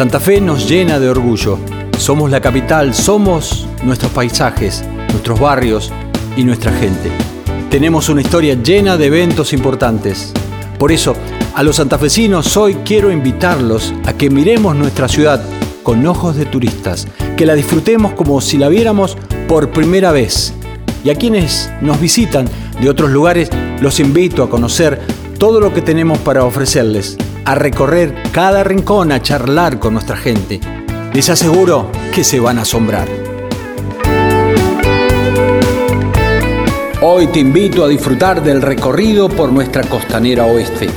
Santa Fe nos llena de orgullo. Somos la capital, somos nuestros paisajes, nuestros barrios y nuestra gente. Tenemos una historia llena de eventos importantes. Por eso, a los santafesinos hoy quiero invitarlos a que miremos nuestra ciudad con ojos de turistas, que la disfrutemos como si la viéramos por primera vez. Y a quienes nos visitan de otros lugares, los invito a conocer todo lo que tenemos para ofrecerles, a recorrer cada rincón, a charlar con nuestra gente. Les aseguro que se van a asombrar. Hoy te invito a disfrutar del recorrido por nuestra costanera oeste.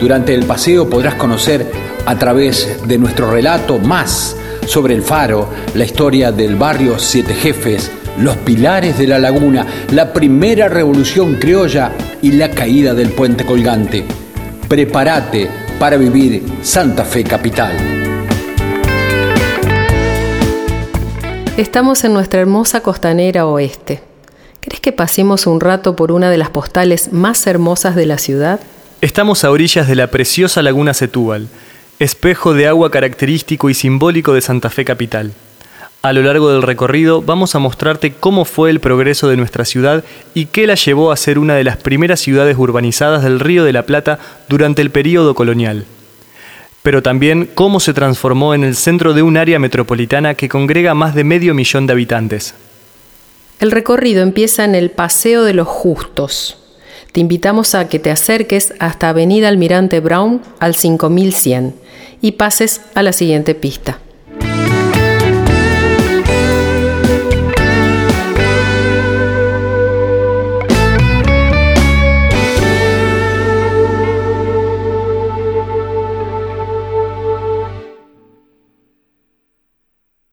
Durante el paseo podrás conocer a través de nuestro relato más sobre el faro, la historia del barrio Siete Jefes, los pilares de la laguna, la primera revolución criolla y la caída del puente colgante. Prepárate para vivir Santa Fe Capital. Estamos en nuestra hermosa costanera oeste. ¿Crees que pasemos un rato por una de las postales más hermosas de la ciudad? Estamos a orillas de la preciosa laguna Setúbal, espejo de agua característico y simbólico de Santa Fe Capital. A lo largo del recorrido vamos a mostrarte cómo fue el progreso de nuestra ciudad y qué la llevó a ser una de las primeras ciudades urbanizadas del Río de la Plata durante el período colonial. Pero también cómo se transformó en el centro de un área metropolitana que congrega más de medio millón de habitantes. El recorrido empieza en el Paseo de los Justos. Te invitamos a que te acerques hasta Avenida Almirante Brown al 5100 y pases a la siguiente pista.